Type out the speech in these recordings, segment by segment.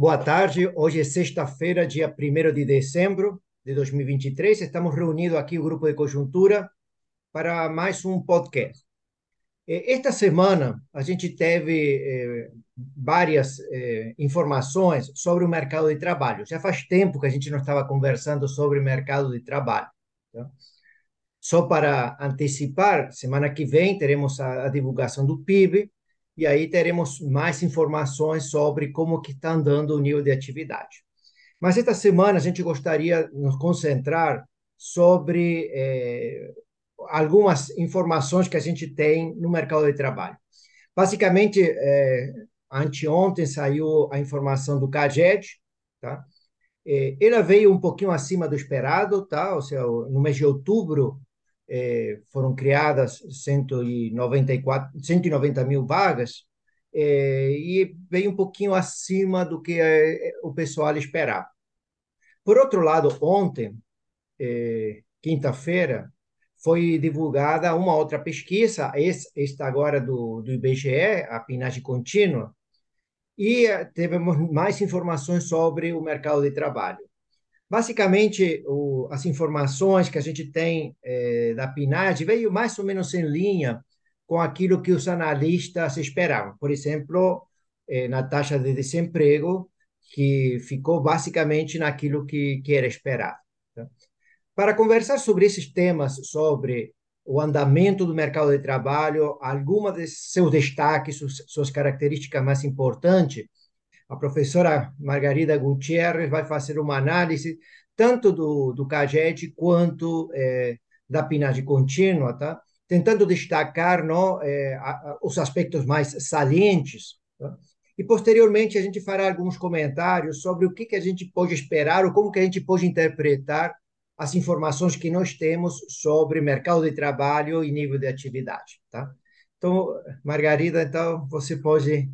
Boa tarde. Hoje é sexta-feira, dia 1 de dezembro de 2023. Estamos reunidos aqui, o Grupo de Conjuntura, para mais um podcast. Esta semana, a gente teve eh, várias eh, informações sobre o mercado de trabalho. Já faz tempo que a gente não estava conversando sobre o mercado de trabalho. Tá? Só para antecipar, semana que vem teremos a, a divulgação do PIB, e aí teremos mais informações sobre como que está andando o nível de atividade. Mas esta semana a gente gostaria de nos concentrar sobre eh, algumas informações que a gente tem no mercado de trabalho. Basicamente, eh, anteontem saiu a informação do CAGED, tá? Eh, ela veio um pouquinho acima do esperado, tá? Ou seja, no mês de outubro eh, foram criadas 194, 190 mil vagas, eh, e veio um pouquinho acima do que eh, o pessoal esperava. Por outro lado, ontem, eh, quinta-feira, foi divulgada uma outra pesquisa, esta agora do, do IBGE, a PNAD contínua, e tivemos mais informações sobre o mercado de trabalho. Basicamente, o, as informações que a gente tem é, da PNAD veio mais ou menos em linha com aquilo que os analistas esperavam. Por exemplo, é, na taxa de desemprego, que ficou basicamente naquilo que, que era esperado. Tá? Para conversar sobre esses temas, sobre o andamento do mercado de trabalho, algumas de seus destaques, suas, suas características mais importantes, a professora Margarida Gutierrez vai fazer uma análise tanto do, do CAGED quanto é, da PNAD contínua, tá? tentando destacar não, é, a, a, os aspectos mais salientes. Tá? E, posteriormente, a gente fará alguns comentários sobre o que, que a gente pode esperar ou como que a gente pode interpretar as informações que nós temos sobre mercado de trabalho e nível de atividade. Tá? Então, Margarida, então, você pode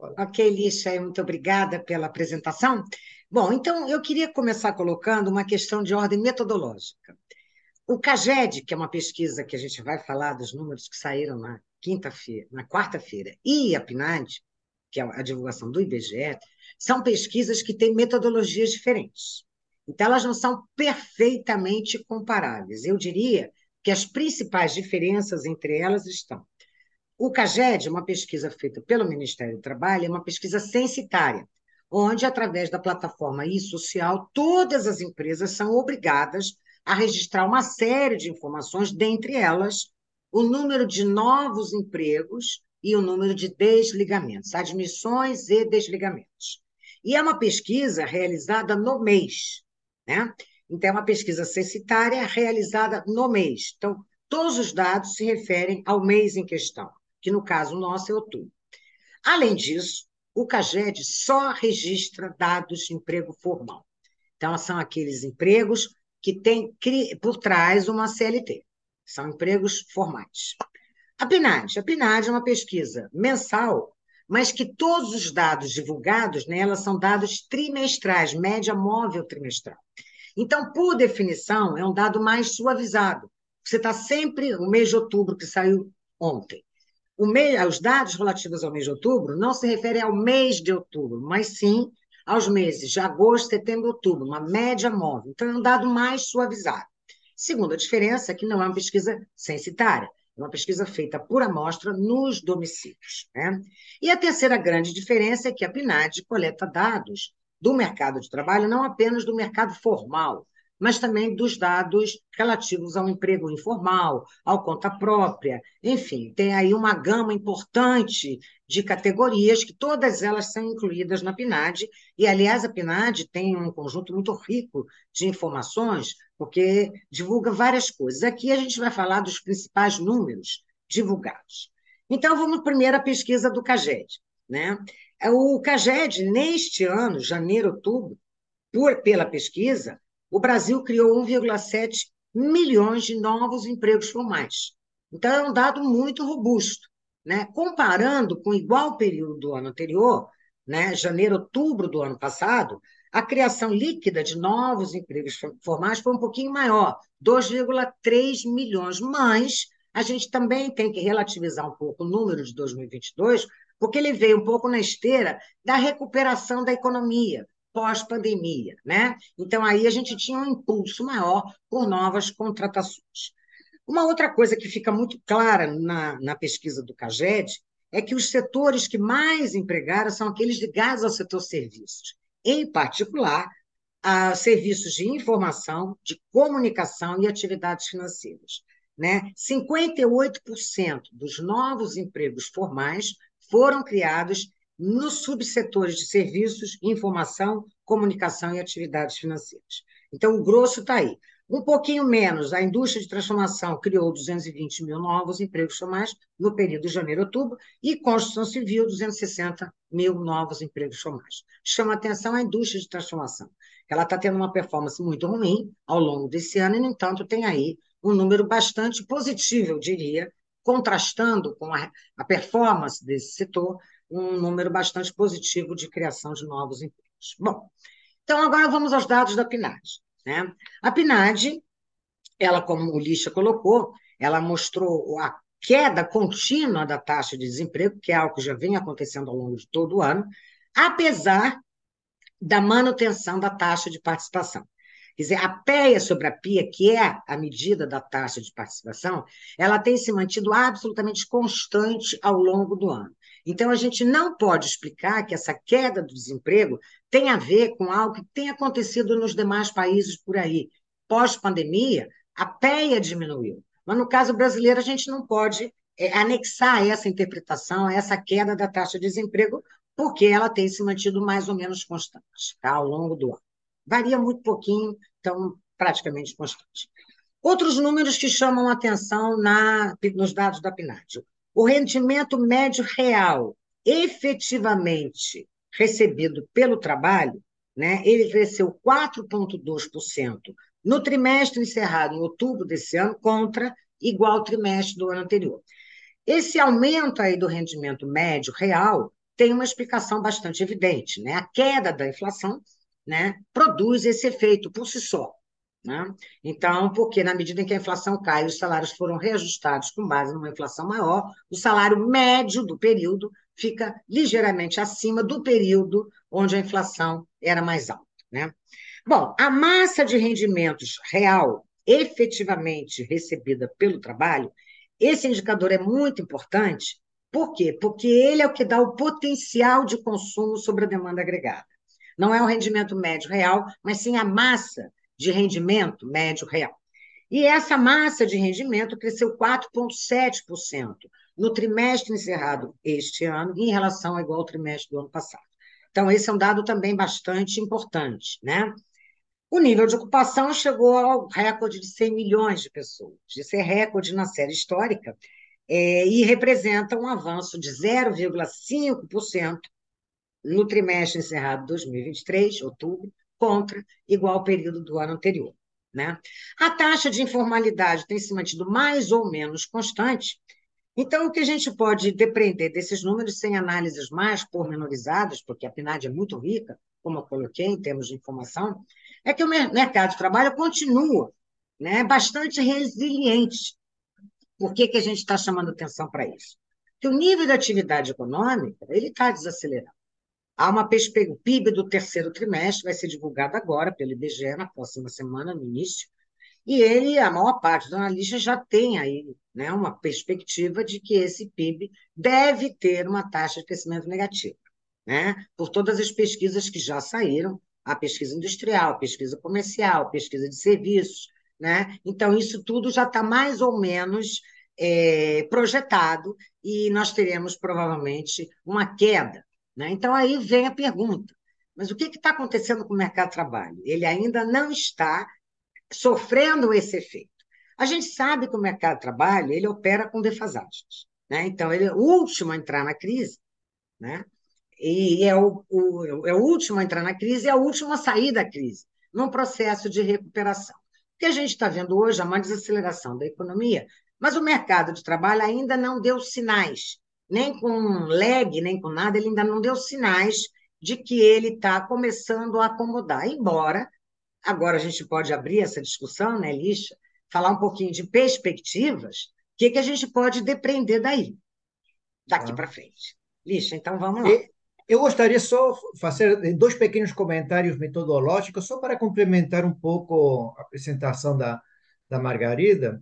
Ok, Lixa, muito obrigada pela apresentação. Bom, então eu queria começar colocando uma questão de ordem metodológica. O CAGED, que é uma pesquisa que a gente vai falar dos números que saíram na quinta-feira, na quarta-feira, e a PNAD, que é a divulgação do IBGE, são pesquisas que têm metodologias diferentes. Então, elas não são perfeitamente comparáveis. Eu diria que as principais diferenças entre elas estão o CAGED, uma pesquisa feita pelo Ministério do Trabalho, é uma pesquisa censitária, onde, através da plataforma e-social, todas as empresas são obrigadas a registrar uma série de informações, dentre elas o número de novos empregos e o número de desligamentos, admissões e desligamentos. E é uma pesquisa realizada no mês, né? Então, é uma pesquisa censitária realizada no mês. Então, todos os dados se referem ao mês em questão que no caso nosso é outubro. Além disso, o CAGED só registra dados de emprego formal. Então, são aqueles empregos que têm por trás uma CLT. São empregos formais. A PNAD. A PNAD é uma pesquisa mensal, mas que todos os dados divulgados nela são dados trimestrais, média móvel trimestral. Então, por definição, é um dado mais suavizado. Você está sempre, o mês de outubro que saiu ontem, mês, os dados relativos ao mês de outubro não se referem ao mês de outubro, mas sim aos meses de agosto, setembro e outubro, uma média móvel. Então, é um dado mais suavizado. Segunda diferença é que não é uma pesquisa censitária, é uma pesquisa feita por amostra nos domicílios. Né? E a terceira grande diferença é que a PNAD coleta dados do mercado de trabalho, não apenas do mercado formal, mas também dos dados relativos ao emprego informal, ao conta própria, enfim, tem aí uma gama importante de categorias que todas elas são incluídas na PNAD, e aliás a PNAD tem um conjunto muito rico de informações, porque divulga várias coisas. Aqui a gente vai falar dos principais números divulgados. Então vamos primeiro à pesquisa do CAGED, né? O CAGED neste ano, janeiro, outubro, por, pela pesquisa, o Brasil criou 1,7 milhões de novos empregos formais. Então, é um dado muito robusto. Né? Comparando com o igual período do ano anterior, né, janeiro, outubro do ano passado, a criação líquida de novos empregos formais foi um pouquinho maior, 2,3 milhões, mas a gente também tem que relativizar um pouco o número de 2022, porque ele veio um pouco na esteira da recuperação da economia pós-pandemia, né? Então aí a gente tinha um impulso maior por novas contratações. Uma outra coisa que fica muito clara na, na pesquisa do CAGED é que os setores que mais empregaram são aqueles ligados ao setor serviços, em particular, a serviços de informação, de comunicação e atividades financeiras. Né? 58% dos novos empregos formais foram criados nos subsetores de serviços, informação, comunicação e atividades financeiras. Então, o grosso está aí. Um pouquinho menos, a indústria de transformação criou 220 mil novos empregos formais no período de janeiro a outubro, e construção civil, 260 mil novos empregos formais. Chama atenção a indústria de transformação. Ela está tendo uma performance muito ruim ao longo desse ano, e, no entanto, tem aí um número bastante positivo, eu diria, contrastando com a, a performance desse setor, um número bastante positivo de criação de novos empregos. Bom, então agora vamos aos dados da PNAD. Né? A PNAD, ela, como o Lixa colocou, ela mostrou a queda contínua da taxa de desemprego, que é algo que já vem acontecendo ao longo de todo o ano, apesar da manutenção da taxa de participação. Quer dizer, a PEA sobre a PIA, que é a medida da taxa de participação, ela tem se mantido absolutamente constante ao longo do ano. Então, a gente não pode explicar que essa queda do desemprego tem a ver com algo que tem acontecido nos demais países por aí. Pós-pandemia, a PEA diminuiu. Mas, no caso brasileiro, a gente não pode é, anexar essa interpretação, essa queda da taxa de desemprego, porque ela tem se mantido mais ou menos constante tá, ao longo do ano. Varia muito pouquinho, então praticamente constante. Outros números que chamam atenção na, nos dados da PNAD. O rendimento médio real efetivamente recebido pelo trabalho, né, ele cresceu 4,2% no trimestre encerrado em outubro desse ano contra igual trimestre do ano anterior. Esse aumento aí do rendimento médio real tem uma explicação bastante evidente, né? A queda da inflação, né, produz esse efeito por si só. Né? Então, porque na medida em que a inflação cai, os salários foram reajustados com base numa inflação maior, o salário médio do período fica ligeiramente acima do período onde a inflação era mais alta. Né? Bom, a massa de rendimentos real efetivamente recebida pelo trabalho, esse indicador é muito importante. Por quê? Porque ele é o que dá o potencial de consumo sobre a demanda agregada. Não é o rendimento médio real, mas sim a massa de rendimento médio real. E essa massa de rendimento cresceu 4,7% no trimestre encerrado este ano, em relação ao igual trimestre do ano passado. Então, esse é um dado também bastante importante, né? O nível de ocupação chegou ao recorde de 100 milhões de pessoas. Isso é recorde na série histórica é, e representa um avanço de 0,5% no trimestre encerrado 2023, outubro, contra igual período do ano anterior. Né? A taxa de informalidade tem se mantido mais ou menos constante. Então, o que a gente pode depreender desses números, sem análises mais pormenorizadas, porque a PNAD é muito rica, como eu coloquei em termos de informação, é que o mercado de trabalho continua né, bastante resiliente. Por que, que a gente está chamando atenção para isso? Porque o nível de atividade econômica ele está desacelerando. Há uma perspectiva, o PIB do terceiro trimestre vai ser divulgado agora pelo IBGE, na próxima semana, no início, e ele, a maior parte dos analistas já tem aí né, uma perspectiva de que esse PIB deve ter uma taxa de crescimento negativa, né, por todas as pesquisas que já saíram, a pesquisa industrial, a pesquisa comercial, a pesquisa de serviços, né? Então, isso tudo já está mais ou menos é, projetado e nós teremos provavelmente uma queda né? Então, aí vem a pergunta: mas o que está acontecendo com o mercado de trabalho? Ele ainda não está sofrendo esse efeito. A gente sabe que o mercado de trabalho ele opera com defasagens. Né? Então, ele é o último a entrar na crise, né? e é o, o, é o último a entrar na crise e é o último a sair da crise, num processo de recuperação. O que a gente está vendo hoje é uma desaceleração da economia, mas o mercado de trabalho ainda não deu sinais nem com lag, nem com nada, ele ainda não deu sinais de que ele está começando a acomodar. Embora, agora a gente pode abrir essa discussão, né, Lixa, falar um pouquinho de perspectivas, que, que a gente pode depreender daí, daqui ah. para frente. Lixa, então vamos lá. E, eu gostaria só fazer dois pequenos comentários metodológicos, só para complementar um pouco a apresentação da, da Margarida.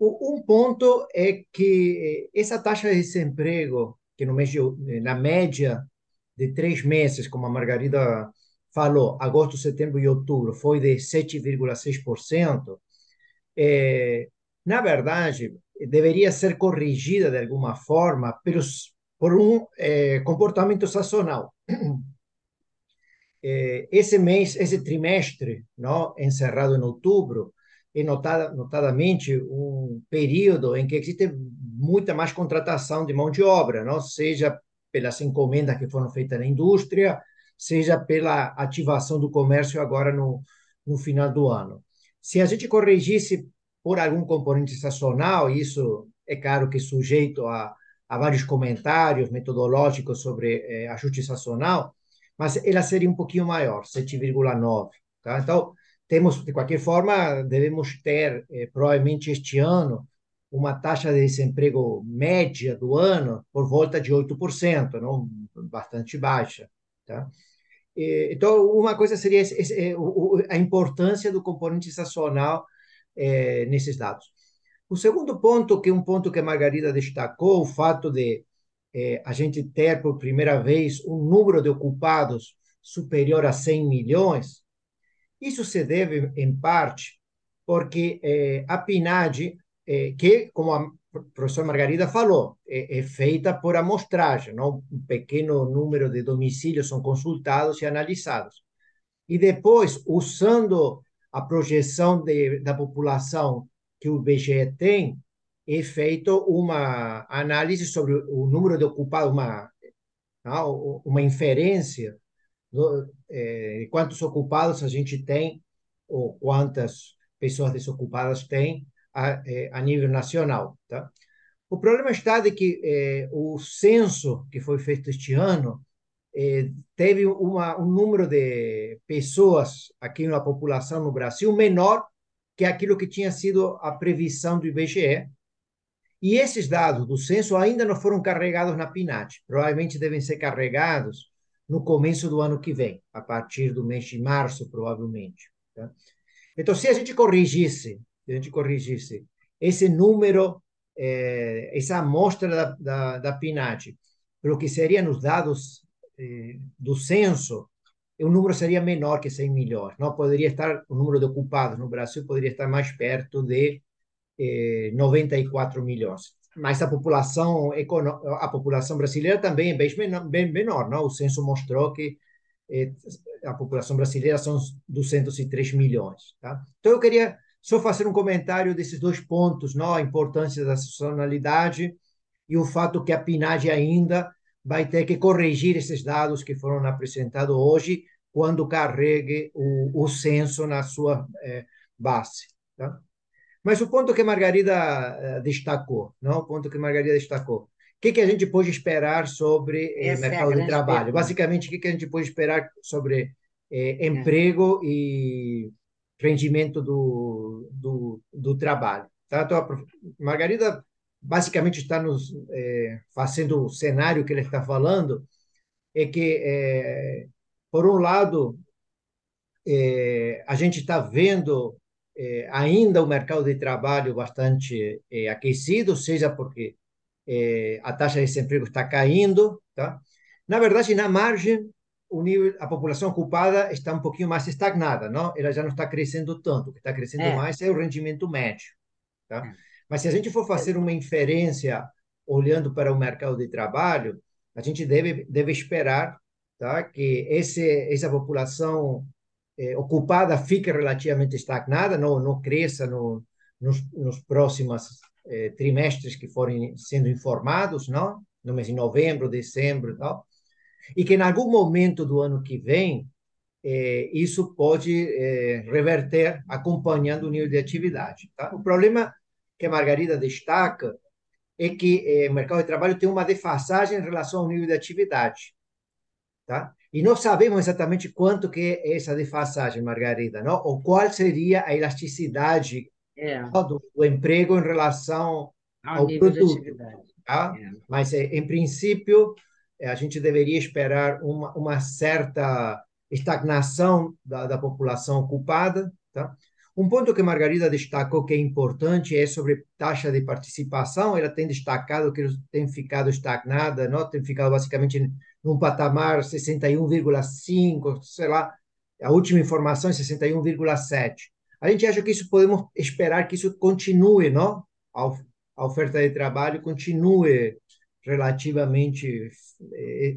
Um ponto é que essa taxa de desemprego, que no mês de, na média de três meses, como a Margarida falou, agosto, setembro e outubro, foi de 7,6%, é, na verdade, deveria ser corrigida de alguma forma pelos, por um é, comportamento sazonal. É, esse mês, esse trimestre, não, encerrado em outubro, é notada, notadamente um período em que existe muita mais contratação de mão de obra, não seja pelas encomendas que foram feitas na indústria, seja pela ativação do comércio agora no, no final do ano. Se a gente corrigisse por algum componente sazonal, isso é claro que sujeito a, a vários comentários metodológicos sobre eh, ajuste sazonal, mas ela seria um pouquinho maior, 7,9. Tá? Então, temos, de qualquer forma, devemos ter, eh, provavelmente este ano, uma taxa de desemprego média do ano por volta de 8%, não? bastante baixa. Tá? Então, uma coisa seria esse, esse, é, a importância do componente sazonal é, nesses dados. O segundo ponto, que é um ponto que a Margarida destacou, o fato de é, a gente ter por primeira vez um número de ocupados superior a 100 milhões, isso se deve, em parte, porque é, a PNAD é, que, como a professora Margarida falou, é, é, feita por amostragem, não? um pequeno número de domicílios são consultados e analisados. E depois, usando a projeção de, da população que o IBGE tem, é feito uma análise sobre o número de ocupados, uma, uma inferência é, quantos ocupados a gente tem ou quantas pessoas desocupadas tem a, é, a nível nacional. Tá? O problema está de que é, o censo que foi feito este ano teve uma, um número de pessoas aqui na população no Brasil menor que aquilo que tinha sido a previsão do IBGE. E esses dados do censo ainda não foram carregados na PNAD. Provavelmente devem ser carregados no começo do ano que vem, a partir do mês de março, provavelmente. Tá? Então, se a gente corrigisse se a gente corrigisse esse número, é, essa amostra da, da, da PNAD, pelo que seria nos dados é, do censo, o número seria menor que 100 milhões. Não poderia estar o número de ocupados no Brasil poderia estar mais perto de eh, 94 milhões. Mas a população a população brasileira também é bem menor, não? O censo mostrou que eh, a população brasileira são 203 milhões, tá? Então eu queria só fazer um comentário desses dois pontos, não? a importância da sazonalidade e o fato que a PNAD ainda vai ter que corrigir esses dados que foram apresentados hoje quando carregue o, o censo na sua é, base. Tá? Mas o ponto que Margarida eh, destacou, não? o ponto que a Margarida destacou, o que, que a gente pode esperar sobre eh, mercado é de trabalho? Pergunta. Basicamente, o que, que a gente pode esperar sobre é. emprego e rendimento do, do, do trabalho. Tá? Então, a Margarida basicamente está nos é, fazendo o cenário que ele está falando, é que, é, por um lado, é, a gente está vendo é, ainda o mercado de trabalho bastante é, aquecido, seja porque é, a taxa de desemprego está caindo, tá? Na verdade, na margem, o nível, a população ocupada está um pouquinho mais estagnada, não? Ela já não está crescendo tanto. O que está crescendo é. mais é o rendimento médio, tá? É. Mas se a gente for fazer uma inferência olhando para o mercado de trabalho, a gente deve deve esperar, tá? Que esse essa população eh, ocupada fique relativamente estagnada, não não cresça no, nos, nos próximos eh, trimestres que forem sendo informados, não? No mês de novembro, dezembro, tal e que em algum momento do ano que vem é, isso pode reverter acompanhando o nível de atividade. Tá? O problema que a Margarida destaca é que o mercado de trabalho tem uma defasagem em relação ao nível de atividade. Tá? E não sabemos exatamente quanto que é essa defasagem, Margarida, não? ou qual seria a elasticidade é. do, do, emprego em relação ao, ao produto. Tá? É. Mas, é, em princípio, é, a gente deveria esperar uma, uma certa estagnação da, da população ocupada. Tá? Um ponto que Margarida destacou que é importante é sobre taxa de participação. Ela tem destacado que tem ficado estagnada, não? tem ficado basicamente num patamar 61,5, sei lá, a última informação é 61,7. A gente acha que isso podemos esperar que isso continue, não? A oferta de trabalho continue relativamente eh,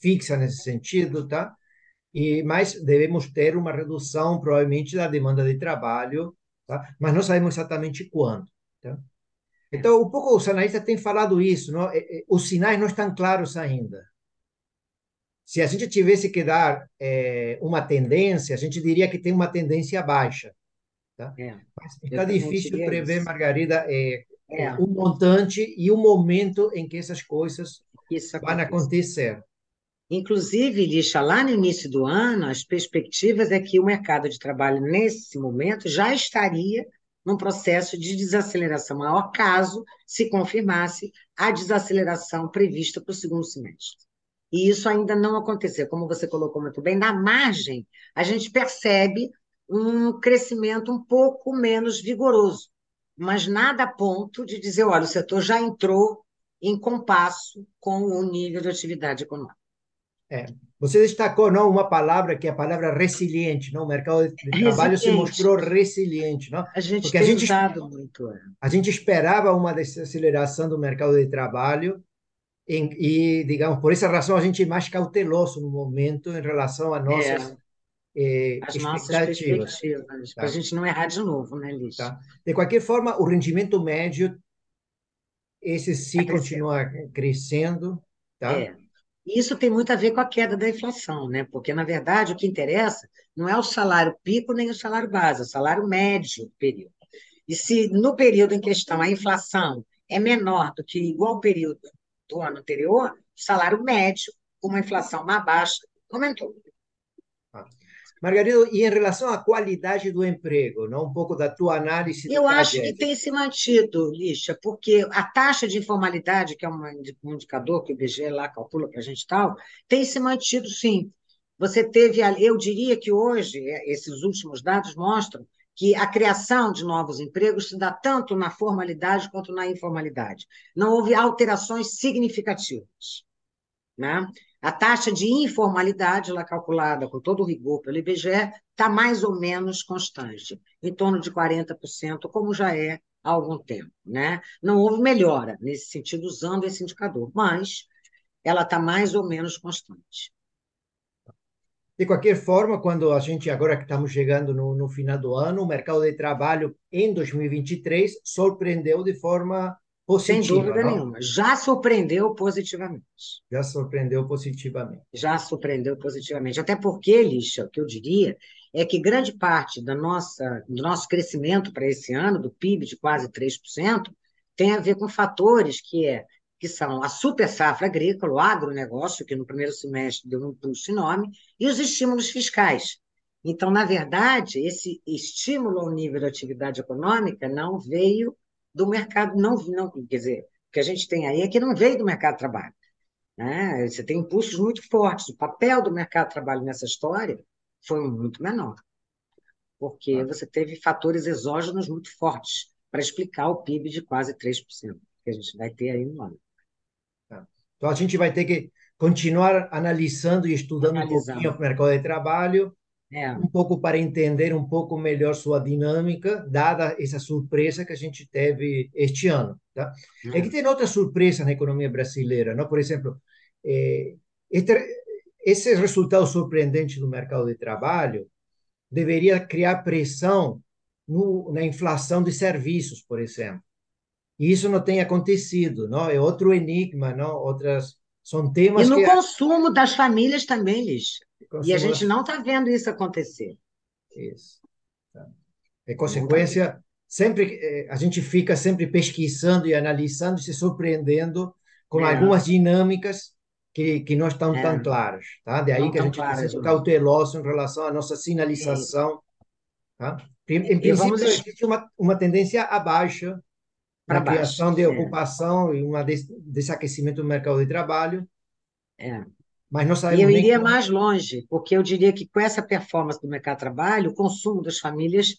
fixa nesse sentido, tá? E mas devemos ter uma redução provavelmente da demanda de trabalho, tá? Mas não sabemos exatamente quando, tá? Então, um pouco os analistas têm falado isso, não? Os sinais não estão claros ainda. Se a gente tivesse que dar é, uma tendência, a gente diria que tem uma tendência baixa. Tá? É, está difícil prever, isso. Margarida, é, é. o montante e o momento em que essas coisas Isso vão acontecer. Inclusive, Lixa, lá no início do ano, as perspectivas é que o mercado de trabalho, nesse momento, já estaria num processo de desaceleração maior, caso se confirmasse a desaceleração prevista para o segundo semestre. E isso ainda não aconteceu. Como você colocou muito bem, na margem, a gente percebe um crescimento um pouco menos vigoroso mas nada a ponto de dizer, olha, o setor já entrou em compasso com o nível de atividade econômica. É. Você destacou não uma palavra que é a palavra resiliente, não? O mercado de trabalho se mostrou resiliente, não? A gente Porque tem a gente, usado muito. É. A gente esperava uma desaceleração do mercado de trabalho em, e, digamos, por essa razão a gente é mais cauteloso no momento em relação a nossas é eh, as nossas perspectivas, tá? para a gente não errar de novo, né, Liz? Tá? De qualquer forma, o rendimento médio, esse sim é continua crescendo. Tá? É. Isso tem muito a ver com a queda da inflação, né? Porque, na verdade, o que interessa não é o salário pico nem o salário base, é o salário médio do período. E se no período em questão a inflação é menor do que igual período do ano anterior, o salário médio, com uma inflação mais baixa, aumentou. Margarida, e em relação à qualidade do emprego, não? um pouco da tua análise. Eu acho que tem se mantido, Lixa, porque a taxa de informalidade, que é um indicador que o IBGE lá calcula para a gente tal, tem se mantido sim. Você teve, eu diria que hoje, é, esses últimos dados mostram que a criação de novos empregos se dá tanto na formalidade quanto na informalidade. Não houve alterações significativas. Né? A taxa de informalidade, lá calculada com todo o rigor pelo IBGE, está mais ou menos constante, em torno de 40%, como já é há algum tempo. Né? Não houve melhora nesse sentido usando esse indicador, mas ela está mais ou menos constante. De qualquer forma, quando a gente, agora que estamos chegando no, no final do ano, o mercado de trabalho em 2023 surpreendeu de forma positiva. Sem dúvida não? nenhuma. Já surpreendeu positivamente. Já surpreendeu positivamente. Já surpreendeu positivamente. Até porque, Lixa, o que eu diria é que grande parte da nossa, do nosso crescimento para esse ano, do PIB de quase 3%, tem a ver com fatores que, é, que são a super safra agrícola, o agronegócio, que no primeiro semestre deu um impulso enorme, e os estímulos fiscais. Então, na verdade, esse estímulo ao nível da atividade econômica não veio do mercado, não, não quer dizer, o que a gente tem aí é que não veio do mercado de trabalho. Né? Você tem impulsos muito fortes. O papel do mercado de trabalho nessa história foi muito menor, porque ah. você teve fatores exógenos muito fortes para explicar o PIB de quase 3%, que a gente vai ter aí no ano. Tá. Então, a gente vai ter que continuar analisando e estudando Analisando. um pouquinho o mercado de trabalho é. um pouco para entender um pouco melhor sua dinâmica, dada essa surpresa que a gente teve este ano. Tá? É. é que tem outra surpresa na economia brasileira, não? Por exemplo, é, este, esse resultado surpreendente do mercado de trabalho deveria criar pressão no, na inflação de serviços, por exemplo. E isso não tem acontecido, não? É outro enigma, não? Outras são temas e no que... consumo das famílias também, Liz. E a gente não está vendo isso acontecer. Isso. Tá. É consequência, sempre eh, a gente fica sempre pesquisando e analisando, se surpreendendo com é. algumas dinâmicas que, que não estão é. tão claras. Tá? De aí não que a gente precisa ser cauteloso em relação à nossa sinalização. Tá? Em, em princípio, existe uma, uma tendência à baixa na criação de é. ocupação e um desaquecimento do mercado de trabalho. É. Mas não sabemos e eu iria como... mais longe, porque eu diria que com essa performance do mercado de trabalho, o consumo das famílias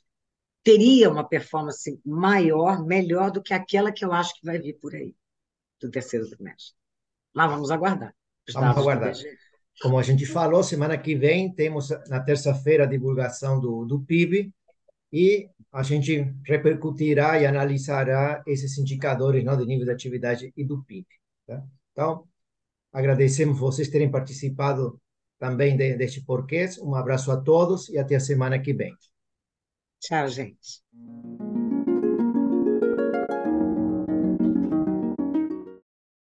teria uma performance maior, melhor do que aquela que eu acho que vai vir por aí, do terceiro trimestre. Mas vamos aguardar. Vamos aguardar. Como a gente falou, semana que vem temos na terça-feira a divulgação do, do PIB e a gente repercutirá e analisará esses indicadores não, de nível de atividade e do PIB. Tá? Então, agradecemos vocês terem participado também de, deste porquê. Um abraço a todos e até a semana que vem. Tchau, gente.